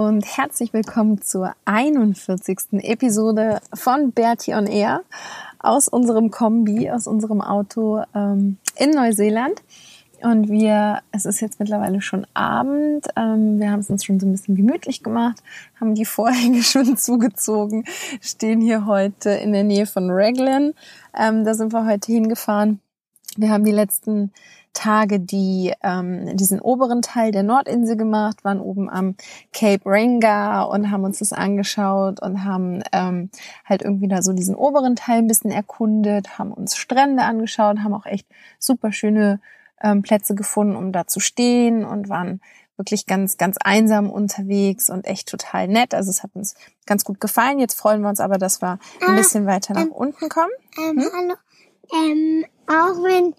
Und herzlich willkommen zur 41. Episode von Bertie on Air aus unserem Kombi, aus unserem Auto ähm, in Neuseeland. Und wir, es ist jetzt mittlerweile schon Abend. Ähm, wir haben es uns schon so ein bisschen gemütlich gemacht, haben die Vorhänge schon zugezogen, stehen hier heute in der Nähe von Raglan. Ähm, da sind wir heute hingefahren. Wir haben die letzten Tage die ähm, diesen oberen Teil der Nordinsel gemacht, waren oben am Cape Ranga und haben uns das angeschaut und haben ähm, halt irgendwie da so diesen oberen Teil ein bisschen erkundet, haben uns Strände angeschaut, haben auch echt super schöne ähm, Plätze gefunden, um da zu stehen und waren wirklich ganz, ganz einsam unterwegs und echt total nett. Also es hat uns ganz gut gefallen. Jetzt freuen wir uns aber, dass wir ein ah, bisschen weiter nach ähm, unten kommen. Ähm, hm? Ähm, auch wenn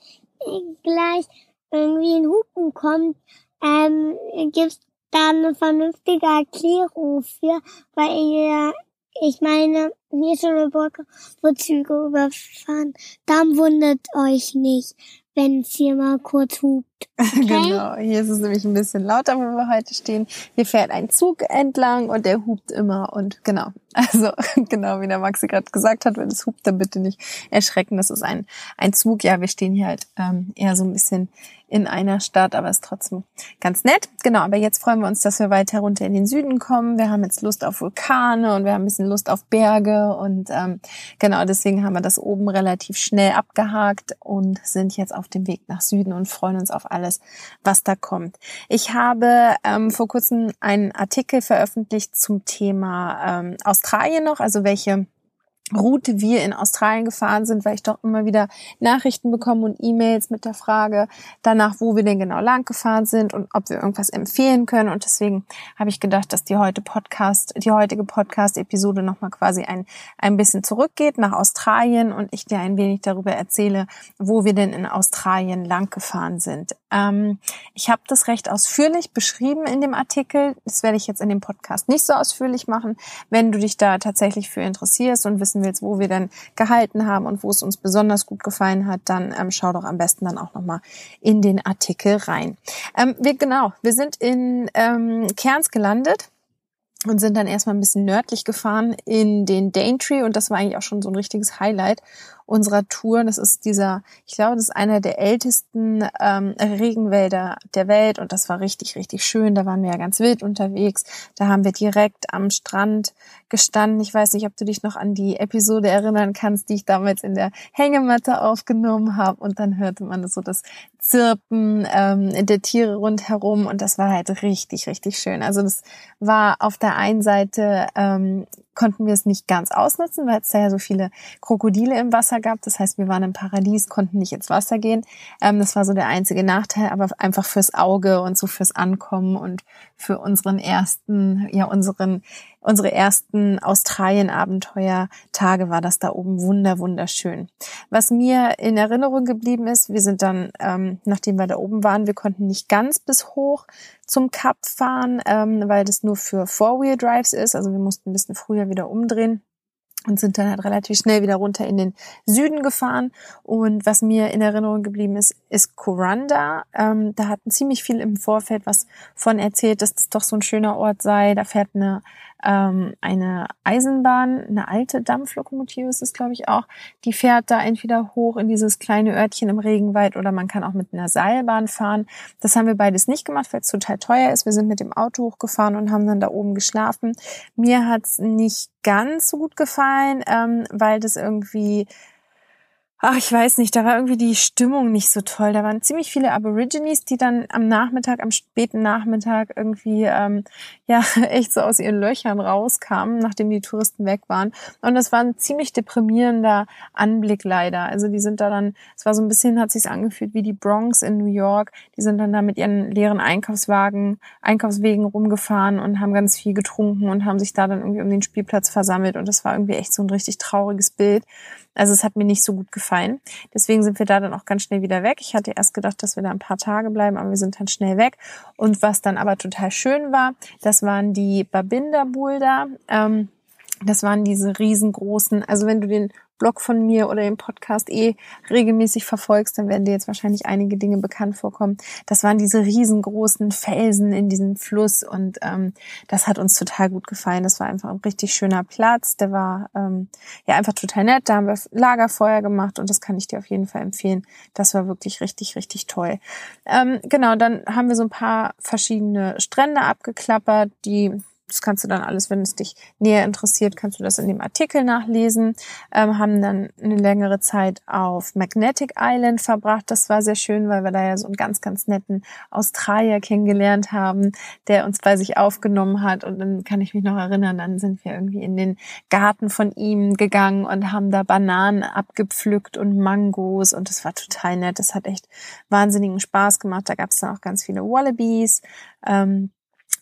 gleich irgendwie ein Hupen kommt, ähm, gibt's da eine vernünftige Erklärung für, weil ihr, ich meine, hier ist schon eine Brücke, wo Züge überfahren. Dann wundert euch nicht, wenn es hier mal kurz hupt. Okay? genau, hier ist es nämlich ein bisschen lauter, wo wir heute stehen. Hier fährt ein Zug entlang und der hupt immer und genau. Also genau, wie der Maxi gerade gesagt hat, wenn es hupt, dann bitte nicht erschrecken. Das ist ein, ein Zug. Ja, wir stehen hier halt ähm, eher so ein bisschen in einer Stadt, aber ist trotzdem ganz nett. Genau, aber jetzt freuen wir uns, dass wir weiter runter in den Süden kommen. Wir haben jetzt Lust auf Vulkane und wir haben ein bisschen Lust auf Berge und ähm, genau deswegen haben wir das oben relativ schnell abgehakt und sind jetzt auf dem Weg nach Süden und freuen uns auf alles, was da kommt. Ich habe ähm, vor kurzem einen Artikel veröffentlicht zum Thema ähm, Australien noch, also welche Route wir in Australien gefahren sind, weil ich doch immer wieder Nachrichten bekomme und E-Mails mit der Frage danach, wo wir denn genau lang gefahren sind und ob wir irgendwas empfehlen können. Und deswegen habe ich gedacht, dass die heute Podcast, die heutige Podcast-Episode nochmal quasi ein, ein bisschen zurückgeht nach Australien und ich dir ein wenig darüber erzähle, wo wir denn in Australien lang gefahren sind. Ähm, ich habe das recht ausführlich beschrieben in dem Artikel. Das werde ich jetzt in dem Podcast nicht so ausführlich machen. Wenn du dich da tatsächlich für interessierst und wissen willst, wo wir denn gehalten haben und wo es uns besonders gut gefallen hat, dann ähm, schau doch am besten dann auch nochmal in den Artikel rein. Ähm, wir, genau, wir sind in ähm, Cairns gelandet und sind dann erstmal ein bisschen nördlich gefahren in den Daintree und das war eigentlich auch schon so ein richtiges Highlight unserer Tour. Das ist dieser, ich glaube, das ist einer der ältesten ähm, Regenwälder der Welt und das war richtig, richtig schön. Da waren wir ja ganz wild unterwegs. Da haben wir direkt am Strand gestanden. Ich weiß nicht, ob du dich noch an die Episode erinnern kannst, die ich damals in der Hängematte aufgenommen habe und dann hörte man so das Zirpen ähm, der Tiere rundherum und das war halt richtig, richtig schön. Also das war auf der einen Seite ähm, konnten wir es nicht ganz ausnutzen, weil es da ja so viele Krokodile im Wasser gab. Das heißt, wir waren im Paradies, konnten nicht ins Wasser gehen. Ähm, das war so der einzige Nachteil, aber einfach fürs Auge und so fürs Ankommen und für unseren ersten, ja, unseren unsere ersten Australien-Abenteuer-Tage war das da oben wunder, wunderschön. Was mir in Erinnerung geblieben ist, wir sind dann, ähm, nachdem wir da oben waren, wir konnten nicht ganz bis hoch zum Kap fahren, ähm, weil das nur für Four-Wheel-Drives ist. Also wir mussten ein bisschen früher wieder umdrehen und sind dann halt relativ schnell wieder runter in den Süden gefahren. Und was mir in Erinnerung geblieben ist, ist Kuranda. Ähm, da hatten ziemlich viel im Vorfeld was von erzählt, dass das doch so ein schöner Ort sei. Da fährt eine ähm, eine Eisenbahn, eine alte Dampflokomotive ist es, glaube ich, auch. Die fährt da entweder hoch in dieses kleine Örtchen im Regenwald oder man kann auch mit einer Seilbahn fahren. Das haben wir beides nicht gemacht, weil es total teuer ist. Wir sind mit dem Auto hochgefahren und haben dann da oben geschlafen. Mir hat's nicht ganz so gut gefallen, ähm, weil das irgendwie ach, ich weiß nicht, da war irgendwie die Stimmung nicht so toll. Da waren ziemlich viele Aborigines, die dann am Nachmittag, am späten Nachmittag irgendwie, ähm, ja, echt so aus ihren Löchern rauskamen, nachdem die Touristen weg waren. Und das war ein ziemlich deprimierender Anblick leider. Also die sind da dann, es war so ein bisschen, hat sich's angefühlt wie die Bronx in New York. Die sind dann da mit ihren leeren Einkaufswagen, Einkaufswegen rumgefahren und haben ganz viel getrunken und haben sich da dann irgendwie um den Spielplatz versammelt. Und das war irgendwie echt so ein richtig trauriges Bild. Also es hat mir nicht so gut gefallen. Deswegen sind wir da dann auch ganz schnell wieder weg. Ich hatte erst gedacht, dass wir da ein paar Tage bleiben, aber wir sind dann schnell weg. Und was dann aber total schön war, das waren die Babinda Boulder. Ähm, das waren diese riesengroßen, also wenn du den Blog von mir oder den Podcast eh regelmäßig verfolgst, dann werden dir jetzt wahrscheinlich einige Dinge bekannt vorkommen. Das waren diese riesengroßen Felsen in diesem Fluss und ähm, das hat uns total gut gefallen. Das war einfach ein richtig schöner Platz. Der war ähm, ja einfach total nett. Da haben wir Lagerfeuer gemacht und das kann ich dir auf jeden Fall empfehlen. Das war wirklich richtig, richtig toll. Ähm, genau, dann haben wir so ein paar verschiedene Strände abgeklappert, die das kannst du dann alles, wenn es dich näher interessiert, kannst du das in dem Artikel nachlesen. Ähm, haben dann eine längere Zeit auf Magnetic Island verbracht. Das war sehr schön, weil wir da ja so einen ganz, ganz netten Australier kennengelernt haben, der uns bei sich aufgenommen hat. Und dann kann ich mich noch erinnern, dann sind wir irgendwie in den Garten von ihm gegangen und haben da Bananen abgepflückt und Mangos. Und das war total nett. Das hat echt wahnsinnigen Spaß gemacht. Da gab es dann auch ganz viele Wallabies. Ähm,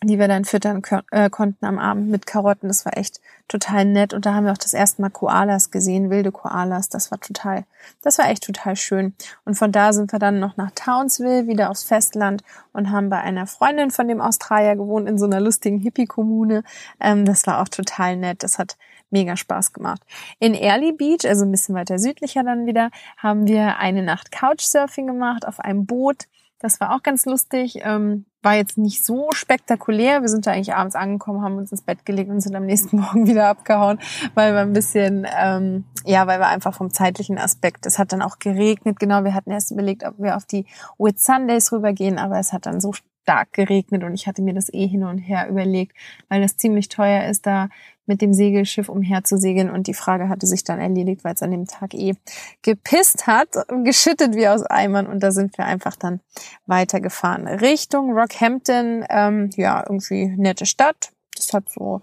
die wir dann füttern äh, konnten am Abend mit Karotten. Das war echt total nett. Und da haben wir auch das erste Mal Koalas gesehen, wilde Koalas. Das war total, das war echt total schön. Und von da sind wir dann noch nach Townsville, wieder aufs Festland und haben bei einer Freundin von dem Australier gewohnt in so einer lustigen Hippie-Kommune. Ähm, das war auch total nett. Das hat mega Spaß gemacht. In Early Beach, also ein bisschen weiter südlicher dann wieder, haben wir eine Nacht Couchsurfing gemacht auf einem Boot. Das war auch ganz lustig. Ähm, war jetzt nicht so spektakulär. Wir sind da eigentlich abends angekommen, haben uns ins Bett gelegt und sind am nächsten Morgen wieder abgehauen, weil wir ein bisschen, ähm, ja, weil wir einfach vom zeitlichen Aspekt, es hat dann auch geregnet. Genau, wir hatten erst überlegt, ob wir auf die Whit Sundays rübergehen, aber es hat dann so stark geregnet und ich hatte mir das eh hin und her überlegt, weil das ziemlich teuer ist, da mit dem Segelschiff umherzusegeln und die Frage hatte sich dann erledigt, weil es an dem Tag eh gepisst hat, geschüttet wie aus Eimern und da sind wir einfach dann weitergefahren. Richtung Rockhampton, ähm, ja, irgendwie nette Stadt. Das hat so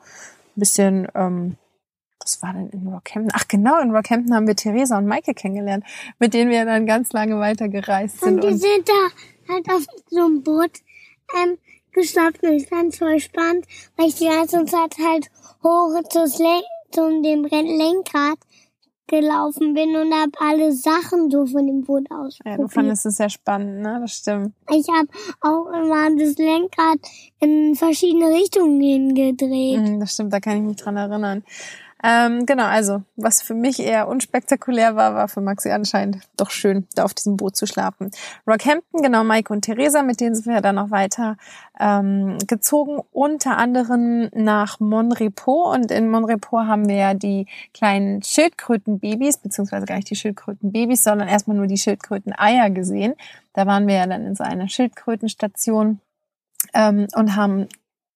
ein bisschen, ähm, was war denn in Rockhampton? Ach genau, in Rockhampton haben wir Theresa und Maike kennengelernt, mit denen wir dann ganz lange weitergereist sind. Und die und sind da halt auf so einem Boot ähm, geschnappt und ich fand voll spannend, weil ich die ganze Zeit halt hoch zu dem Lenkrad gelaufen bin und habe alle Sachen so von dem Boot aus. Ja, du fandest es sehr spannend, ne? Das stimmt. Ich habe auch immer das Lenkrad in verschiedene Richtungen gedreht. Mhm, das stimmt, da kann ich mich dran erinnern. Ähm, genau, also was für mich eher unspektakulär war, war für Maxi anscheinend doch schön, da auf diesem Boot zu schlafen. Rockhampton, genau, Mike und Theresa, mit denen sind wir dann noch weiter ähm, gezogen, unter anderem nach Monrepo. Und in Monrepo haben wir ja die kleinen Schildkrötenbabys, beziehungsweise gar nicht die Schildkrötenbabys, sondern erstmal nur die Schildkröteneier gesehen. Da waren wir ja dann in so einer Schildkrötenstation ähm, und haben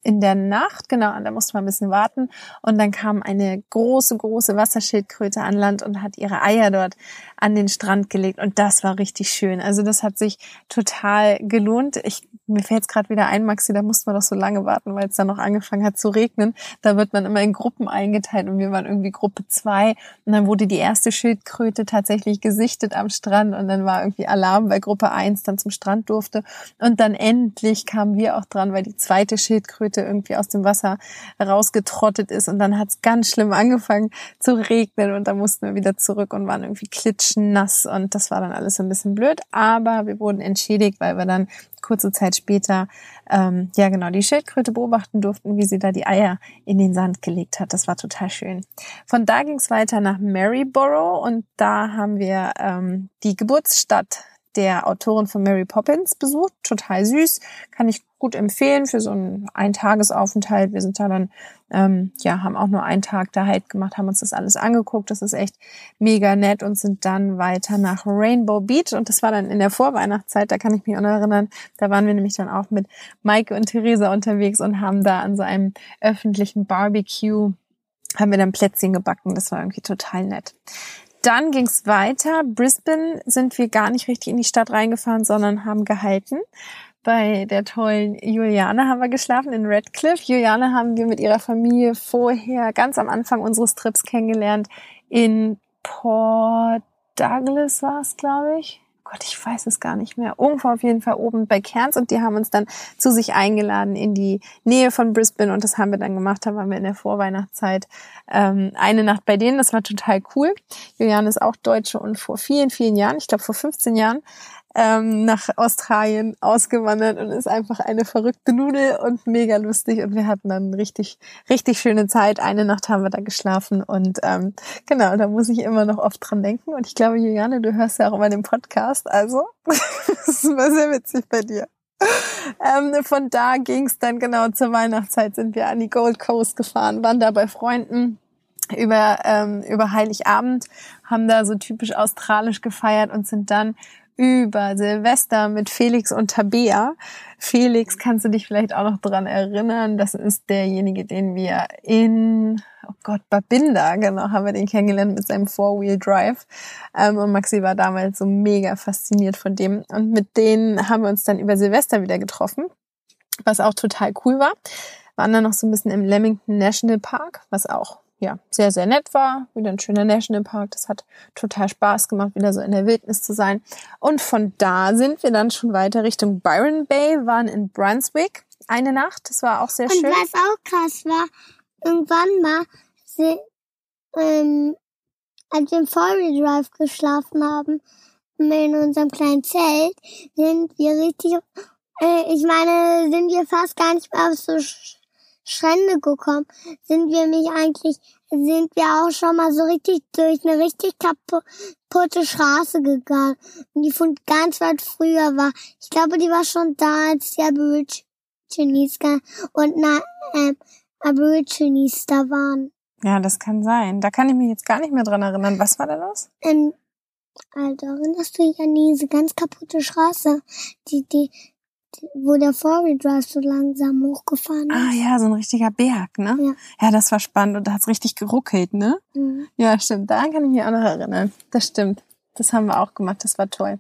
in der Nacht, genau, da musste man ein bisschen warten. Und dann kam eine große, große Wasserschildkröte an Land und hat ihre Eier dort an den Strand gelegt. Und das war richtig schön. Also das hat sich total gelohnt. Ich, mir fällt es gerade wieder ein, Maxi, da musste man doch so lange warten, weil es dann noch angefangen hat zu regnen. Da wird man immer in Gruppen eingeteilt und wir waren irgendwie Gruppe zwei. Und dann wurde die erste Schildkröte tatsächlich gesichtet am Strand und dann war irgendwie Alarm, weil Gruppe eins dann zum Strand durfte. Und dann endlich kamen wir auch dran, weil die zweite Schildkröte Schildkröte irgendwie aus dem Wasser rausgetrottet ist. Und dann hat es ganz schlimm angefangen zu regnen. Und da mussten wir wieder zurück und waren irgendwie klitschnass. Und das war dann alles ein bisschen blöd, aber wir wurden entschädigt, weil wir dann kurze Zeit später ähm, ja genau die Schildkröte beobachten durften, wie sie da die Eier in den Sand gelegt hat. Das war total schön. Von da ging es weiter nach Maryborough. Und da haben wir ähm, die Geburtsstadt der Autorin von Mary Poppins besucht. Total süß, kann ich gut empfehlen für so einen Eintagesaufenthalt. Wir sind da dann, ähm, ja, haben auch nur einen Tag da halt gemacht, haben uns das alles angeguckt. Das ist echt mega nett und sind dann weiter nach Rainbow Beach. Und das war dann in der Vorweihnachtszeit, da kann ich mich auch noch erinnern. Da waren wir nämlich dann auch mit Maike und Theresa unterwegs und haben da an so einem öffentlichen Barbecue haben wir dann Plätzchen gebacken. Das war irgendwie total nett. Dann ging's weiter. Brisbane sind wir gar nicht richtig in die Stadt reingefahren, sondern haben gehalten. Bei der tollen Juliane haben wir geschlafen in Redcliffe. Juliane haben wir mit ihrer Familie vorher ganz am Anfang unseres Trips kennengelernt in Port Douglas war es, glaube ich. Gott, ich weiß es gar nicht mehr. Irgendwo auf jeden Fall oben bei Cairns und die haben uns dann zu sich eingeladen in die Nähe von Brisbane und das haben wir dann gemacht. Da waren wir in der Vorweihnachtszeit ähm, eine Nacht bei denen. Das war total cool. Juliane ist auch Deutsche und vor vielen, vielen Jahren, ich glaube vor 15 Jahren, ähm, nach Australien ausgewandert und ist einfach eine verrückte Nudel und mega lustig. Und wir hatten dann richtig, richtig schöne Zeit. Eine Nacht haben wir da geschlafen und ähm, genau, da muss ich immer noch oft dran denken. Und ich glaube, Juliane, du hörst ja auch immer den Podcast, also das war sehr witzig bei dir. Ähm, von da ging es dann genau zur Weihnachtszeit, sind wir an die Gold Coast gefahren, waren da bei Freunden über, ähm, über Heiligabend, haben da so typisch australisch gefeiert und sind dann über Silvester mit Felix und Tabea. Felix, kannst du dich vielleicht auch noch dran erinnern? Das ist derjenige, den wir in, oh Gott, Babinda, genau, haben wir den kennengelernt mit seinem Four-Wheel-Drive. Ähm, und Maxi war damals so mega fasziniert von dem. Und mit denen haben wir uns dann über Silvester wieder getroffen, was auch total cool war. Waren dann noch so ein bisschen im Lemington National Park, was auch ja, sehr, sehr nett war. Wieder ein schöner Nationalpark. Das hat total Spaß gemacht, wieder so in der Wildnis zu sein. Und von da sind wir dann schon weiter Richtung Byron Bay, waren in Brunswick eine Nacht. Das war auch sehr Und schön. Und was auch krass war, irgendwann mal, sie, ähm, als wir im Four Drive geschlafen haben, in unserem kleinen Zelt, sind wir richtig, äh, ich meine, sind wir fast gar nicht mehr auf so Strände gekommen, sind wir mich eigentlich, sind wir auch schon mal so richtig durch eine richtig kaputte Straße gegangen, die von ganz weit früher war. Ich glaube, die war schon da, als die Aborigines und na, äh, Aborigines da waren. Ja, das kann sein. Da kann ich mich jetzt gar nicht mehr dran erinnern. Was war da los? Ähm, Alter, erinnerst du dich an diese ganz kaputte Straße, die, die, wo der Four-Wheel Drive so langsam hochgefahren ist. Ah ja, so ein richtiger Berg, ne? Ja, ja das war spannend und da hat's richtig geruckelt, ne? Mhm. Ja, stimmt. Daran kann ich mich auch noch erinnern. Das stimmt. Das haben wir auch gemacht. Das war toll.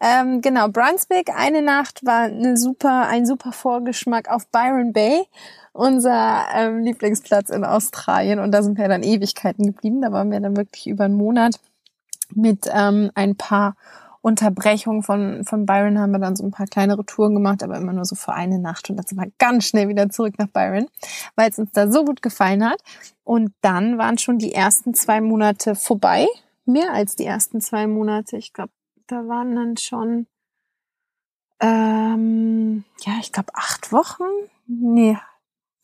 Ähm, genau, Brunswick, eine Nacht war eine super, ein super Vorgeschmack auf Byron Bay, unser ähm, Lieblingsplatz in Australien. Und da sind wir dann Ewigkeiten geblieben. Da waren wir dann wirklich über einen Monat mit ähm, ein paar Unterbrechung von, von Byron haben wir dann so ein paar kleinere Touren gemacht, aber immer nur so für eine Nacht und dann sind wir ganz schnell wieder zurück nach Byron, weil es uns da so gut gefallen hat. Und dann waren schon die ersten zwei Monate vorbei, mehr als die ersten zwei Monate. Ich glaube, da waren dann schon, ähm, ja, ich glaube acht Wochen. Nee,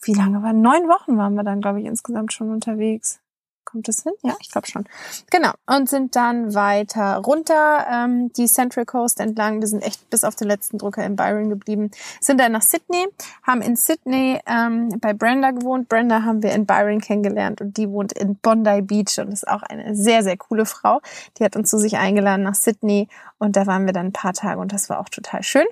wie lange waren? Neun Wochen waren wir dann, glaube ich, insgesamt schon unterwegs. Kommt das hin? Ja, ich glaube schon. Genau. Und sind dann weiter runter ähm, die Central Coast entlang. Wir sind echt bis auf den letzten Drücker in Byron geblieben. Sind dann nach Sydney, haben in Sydney ähm, bei Brenda gewohnt. Brenda haben wir in Byron kennengelernt und die wohnt in Bondi Beach und ist auch eine sehr, sehr coole Frau. Die hat uns zu sich eingeladen nach Sydney und da waren wir dann ein paar Tage und das war auch total schön.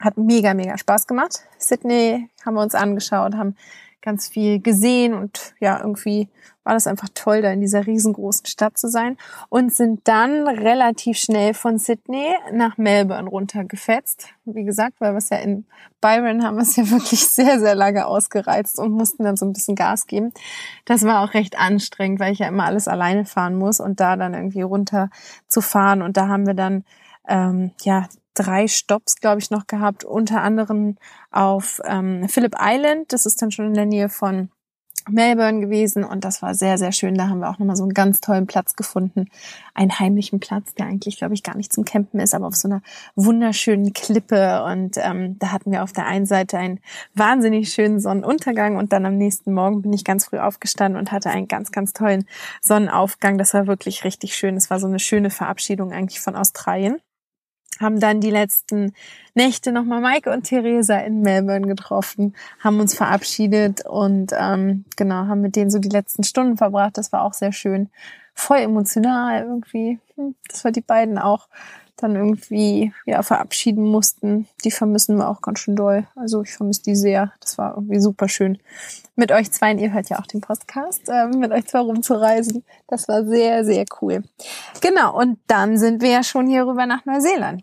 Hat mega, mega Spaß gemacht. Sydney haben wir uns angeschaut, haben ganz viel gesehen und ja, irgendwie war das einfach toll, da in dieser riesengroßen Stadt zu sein und sind dann relativ schnell von Sydney nach Melbourne runtergefetzt. Wie gesagt, weil wir es ja in Byron haben wir es ja wirklich sehr, sehr lange ausgereizt und mussten dann so ein bisschen Gas geben. Das war auch recht anstrengend, weil ich ja immer alles alleine fahren muss und da dann irgendwie runter zu fahren und da haben wir dann ähm, ja drei Stops, glaube ich, noch gehabt, unter anderem auf ähm, Phillip Island. Das ist dann schon in der Nähe von Melbourne gewesen und das war sehr, sehr schön. Da haben wir auch nochmal so einen ganz tollen Platz gefunden. Einen heimlichen Platz, der eigentlich, glaube ich, gar nicht zum Campen ist, aber auf so einer wunderschönen Klippe. Und ähm, da hatten wir auf der einen Seite einen wahnsinnig schönen Sonnenuntergang und dann am nächsten Morgen bin ich ganz früh aufgestanden und hatte einen ganz, ganz tollen Sonnenaufgang. Das war wirklich richtig schön. Es war so eine schöne Verabschiedung eigentlich von Australien haben dann die letzten Nächte nochmal Maike und Theresa in Melbourne getroffen, haben uns verabschiedet und ähm, genau, haben mit denen so die letzten Stunden verbracht. Das war auch sehr schön. Voll emotional irgendwie. Hm, das war die beiden auch dann irgendwie ja verabschieden mussten. Die vermissen wir auch ganz schön doll. Also ich vermisse die sehr. Das war irgendwie super schön. Mit euch zwei, ihr hört ja auch den Podcast, äh, mit euch zwei rumzureisen. Das war sehr, sehr cool. Genau, und dann sind wir ja schon hier rüber nach Neuseeland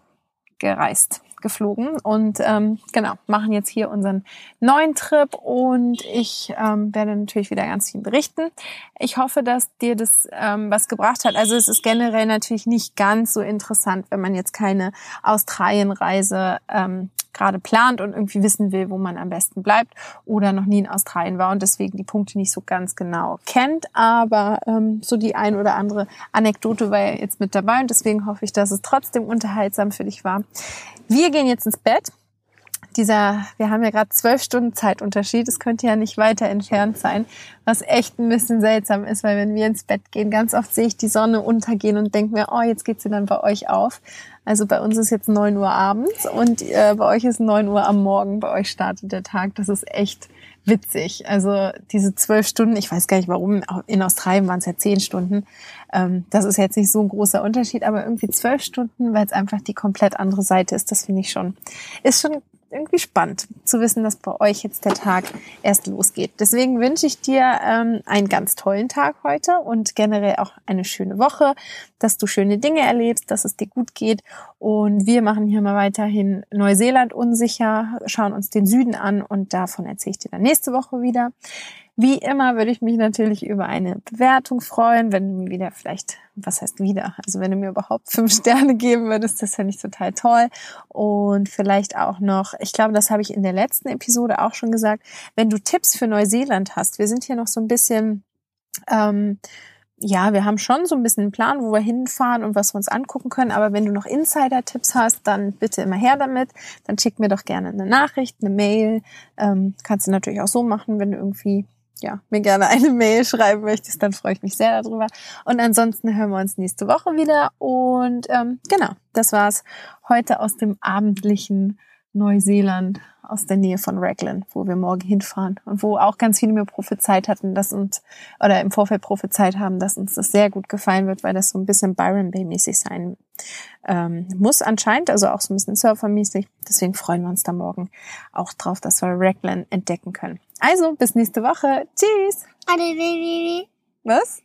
gereist geflogen und ähm, genau, machen jetzt hier unseren neuen Trip und ich ähm, werde natürlich wieder ganz viel berichten. Ich hoffe, dass dir das ähm, was gebracht hat. Also es ist generell natürlich nicht ganz so interessant, wenn man jetzt keine Australienreise ähm, gerade plant und irgendwie wissen will, wo man am besten bleibt oder noch nie in Australien war und deswegen die Punkte nicht so ganz genau kennt. Aber ähm, so die ein oder andere Anekdote war ja jetzt mit dabei und deswegen hoffe ich, dass es trotzdem unterhaltsam für dich war. Wir gehen jetzt ins Bett. Dieser, wir haben ja gerade zwölf Stunden Zeitunterschied. Es könnte ja nicht weiter entfernt sein, was echt ein bisschen seltsam ist, weil wenn wir ins Bett gehen, ganz oft sehe ich die Sonne untergehen und denke mir, oh, jetzt geht sie dann bei euch auf. Also bei uns ist jetzt neun Uhr abends und äh, bei euch ist neun Uhr am Morgen. Bei euch startet der Tag. Das ist echt witzig. Also diese zwölf Stunden, ich weiß gar nicht warum, in Australien waren es ja zehn Stunden. Ähm, das ist jetzt nicht so ein großer Unterschied, aber irgendwie zwölf Stunden, weil es einfach die komplett andere Seite ist, das finde ich schon, ist schon irgendwie spannend zu wissen, dass bei euch jetzt der Tag erst losgeht. Deswegen wünsche ich dir ähm, einen ganz tollen Tag heute und generell auch eine schöne Woche, dass du schöne Dinge erlebst, dass es dir gut geht. Und wir machen hier mal weiterhin Neuseeland unsicher, schauen uns den Süden an und davon erzähle ich dir dann nächste Woche wieder. Wie immer würde ich mich natürlich über eine Bewertung freuen, wenn du mir wieder vielleicht, was heißt wieder, also wenn du mir überhaupt fünf Sterne geben würdest, das fände ich total toll. Und vielleicht auch noch, ich glaube, das habe ich in der letzten Episode auch schon gesagt, wenn du Tipps für Neuseeland hast, wir sind hier noch so ein bisschen, ähm, ja, wir haben schon so ein bisschen einen Plan, wo wir hinfahren und was wir uns angucken können. Aber wenn du noch Insider-Tipps hast, dann bitte immer her damit. Dann schick mir doch gerne eine Nachricht, eine Mail. Ähm, kannst du natürlich auch so machen, wenn du irgendwie ja, mir gerne eine Mail schreiben möchtest, dann freue ich mich sehr darüber. Und ansonsten hören wir uns nächste Woche wieder. Und ähm, genau, das war's heute aus dem abendlichen Neuseeland aus der Nähe von Raglan, wo wir morgen hinfahren und wo auch ganz viele mir prophezeit hatten, dass uns oder im Vorfeld prophezeit haben, dass uns das sehr gut gefallen wird, weil das so ein bisschen Byron Bay mäßig sein ähm, muss anscheinend, also auch so ein bisschen Surfermäßig. Deswegen freuen wir uns da morgen auch drauf, dass wir Raglan entdecken können. Also bis nächste Woche. Tschüss. Was?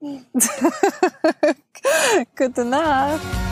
Gute Nacht.